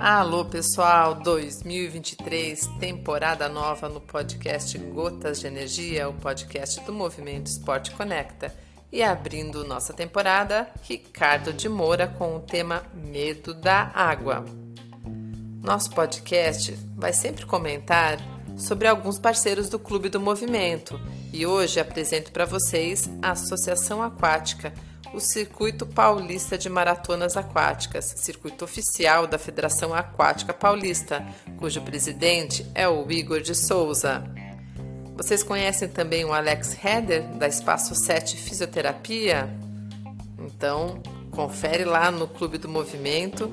Alô pessoal, 2023, temporada nova no podcast Gotas de Energia, o podcast do Movimento Esporte Conecta. E abrindo nossa temporada, Ricardo de Moura com o tema Medo da Água. Nosso podcast vai sempre comentar sobre alguns parceiros do Clube do Movimento e hoje apresento para vocês a Associação Aquática, o Circuito Paulista de Maratonas Aquáticas, circuito oficial da Federação Aquática Paulista, cujo presidente é o Igor de Souza. Vocês conhecem também o Alex Heder, da Espaço 7 Fisioterapia? Então, confere lá no Clube do Movimento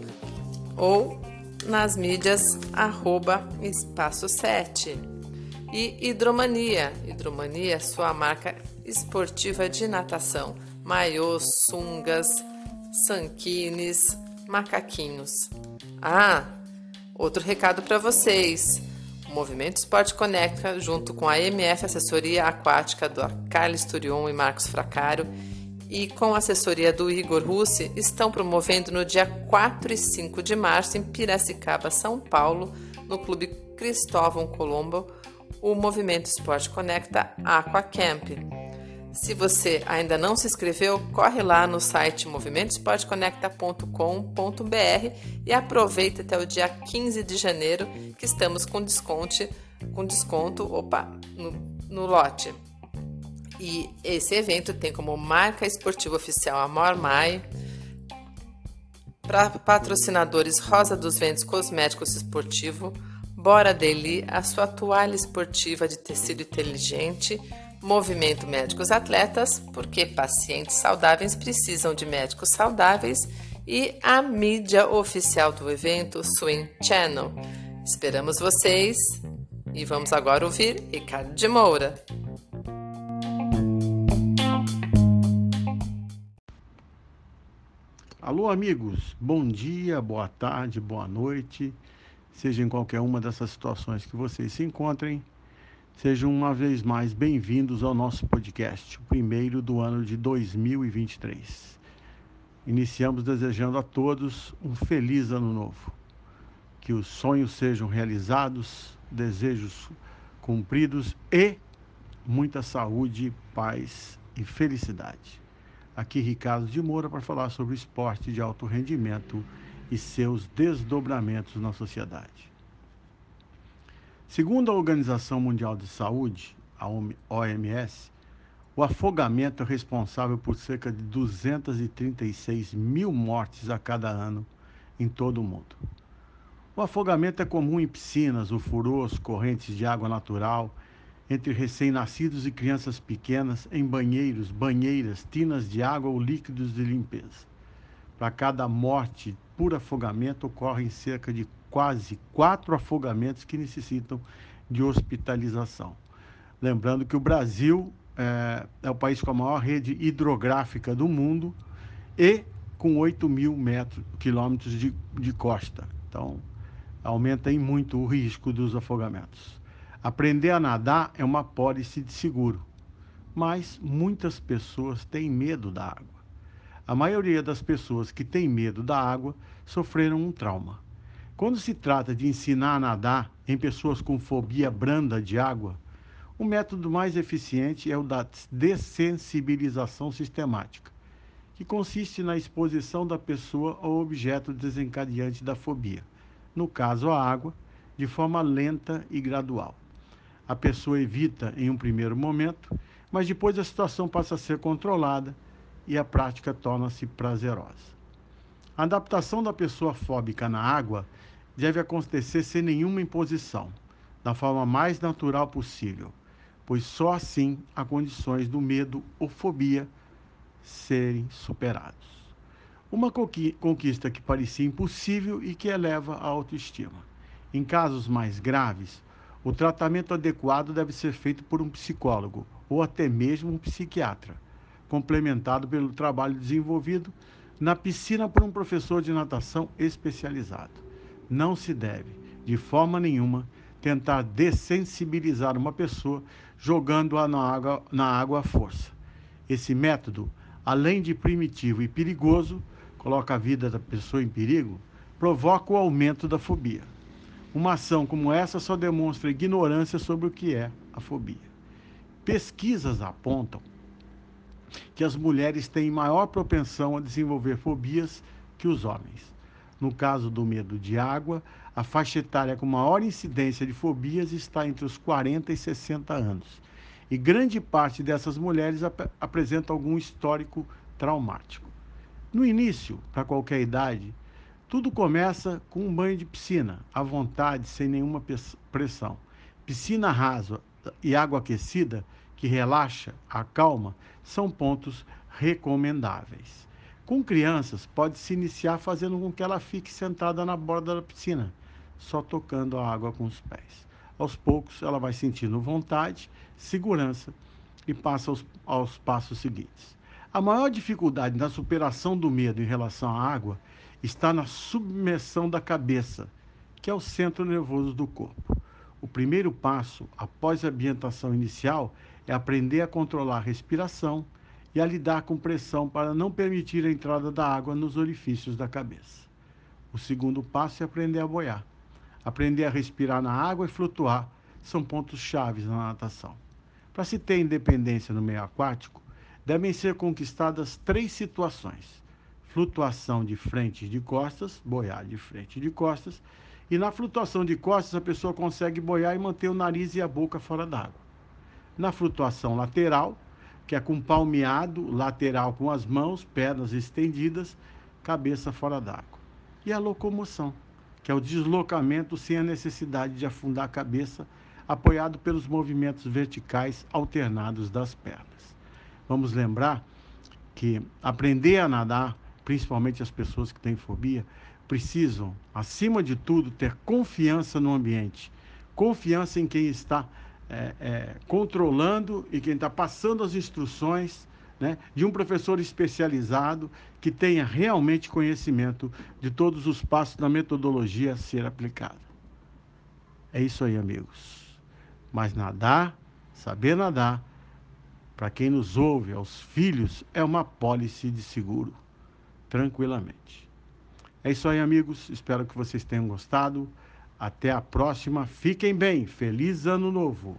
ou nas mídias arroba Espaço 7. E Hidromania, Hidromania, sua marca esportiva de natação maiôs, sungas, sanquines, macaquinhos. Ah, outro recado para vocês. O Movimento Esporte Conecta, junto com a MF Assessoria Aquática do Carlos Turion e Marcos Fracaro e com a assessoria do Igor Russi, estão promovendo no dia 4 e 5 de março em Piracicaba, São Paulo, no Clube Cristóvão Colombo, o Movimento Esporte Conecta Aqua Camp. Se você ainda não se inscreveu, corre lá no site movimentosportconecta.com.br e aproveita até o dia 15 de janeiro que estamos com desconto, com desconto opa, no, no lote. E esse evento tem como marca esportiva oficial a Mormai, para patrocinadores Rosa dos Ventos Cosméticos Esportivo, Bora Deli, a sua toalha esportiva de tecido inteligente, Movimento Médicos Atletas, porque pacientes saudáveis precisam de médicos saudáveis, e a mídia oficial do evento, Swing Channel. Esperamos vocês e vamos agora ouvir Ricardo de Moura. Alô, amigos, bom dia, boa tarde, boa noite, seja em qualquer uma dessas situações que vocês se encontrem. Sejam uma vez mais bem-vindos ao nosso podcast, o primeiro do ano de 2023. Iniciamos desejando a todos um feliz ano novo. Que os sonhos sejam realizados, desejos cumpridos e muita saúde, paz e felicidade. Aqui Ricardo de Moura para falar sobre o esporte de alto rendimento e seus desdobramentos na sociedade. Segundo a Organização Mundial de Saúde, a OMS, o afogamento é responsável por cerca de 236 mil mortes a cada ano em todo o mundo. O afogamento é comum em piscinas, ufurôs, correntes de água natural, entre recém-nascidos e crianças pequenas, em banheiros, banheiras, tinas de água ou líquidos de limpeza. Para cada morte por afogamento, ocorrem cerca de quase quatro afogamentos que necessitam de hospitalização. Lembrando que o Brasil é, é o país com a maior rede hidrográfica do mundo e com 8 mil metros, quilômetros de, de costa. Então, aumenta em muito o risco dos afogamentos. Aprender a nadar é uma pólice de seguro, mas muitas pessoas têm medo da água. A maioria das pessoas que têm medo da água sofreram um trauma. Quando se trata de ensinar a nadar em pessoas com fobia branda de água, o método mais eficiente é o da dessensibilização sistemática, que consiste na exposição da pessoa ao objeto desencadeante da fobia, no caso a água, de forma lenta e gradual. A pessoa evita em um primeiro momento, mas depois a situação passa a ser controlada e a prática torna-se prazerosa. A adaptação da pessoa fóbica na água deve acontecer sem nenhuma imposição, da forma mais natural possível, pois só assim há condições do medo ou fobia serem superados. Uma conquista que parecia impossível e que eleva a autoestima. Em casos mais graves, o tratamento adequado deve ser feito por um psicólogo ou até mesmo um psiquiatra, complementado pelo trabalho desenvolvido na piscina por um professor de natação especializado. Não se deve, de forma nenhuma, tentar dessensibilizar uma pessoa jogando-a na água, na água à força. Esse método além de primitivo e perigoso, coloca a vida da pessoa em perigo, provoca o aumento da fobia. Uma ação como essa só demonstra ignorância sobre o que é a fobia. Pesquisas apontam que as mulheres têm maior propensão a desenvolver fobias que os homens. No caso do medo de água, a faixa etária com maior incidência de fobias está entre os 40 e 60 anos. E grande parte dessas mulheres ap apresenta algum histórico traumático. No início, para qualquer idade, tudo começa com um banho de piscina, à vontade, sem nenhuma pressão. Piscina rasa e água aquecida, que relaxa, acalma, são pontos recomendáveis. Com crianças, pode se iniciar fazendo com que ela fique sentada na borda da piscina, só tocando a água com os pés. Aos poucos, ela vai sentindo vontade, segurança e passa aos, aos passos seguintes. A maior dificuldade na superação do medo em relação à água está na submersão da cabeça, que é o centro nervoso do corpo. O primeiro passo, após a ambientação inicial, é aprender a controlar a respiração e a lidar com pressão para não permitir a entrada da água nos orifícios da cabeça. O segundo passo é aprender a boiar. Aprender a respirar na água e flutuar são pontos chaves na natação. Para se ter independência no meio aquático, devem ser conquistadas três situações: flutuação de frente e de costas, boiar de frente e de costas, e na flutuação de costas a pessoa consegue boiar e manter o nariz e a boca fora d'água. Na flutuação lateral, que é com palmeado lateral com as mãos, pernas estendidas, cabeça fora d'água. E a locomoção, que é o deslocamento sem a necessidade de afundar a cabeça, apoiado pelos movimentos verticais alternados das pernas. Vamos lembrar que aprender a nadar, principalmente as pessoas que têm fobia, precisam, acima de tudo, ter confiança no ambiente, confiança em quem está é, é, controlando e quem está passando as instruções né, de um professor especializado que tenha realmente conhecimento de todos os passos da metodologia a ser aplicada. É isso aí, amigos. Mas nadar, saber nadar, para quem nos ouve, aos filhos, é uma pólice de seguro, tranquilamente. É isso aí, amigos. Espero que vocês tenham gostado. Até a próxima. Fiquem bem. Feliz Ano Novo.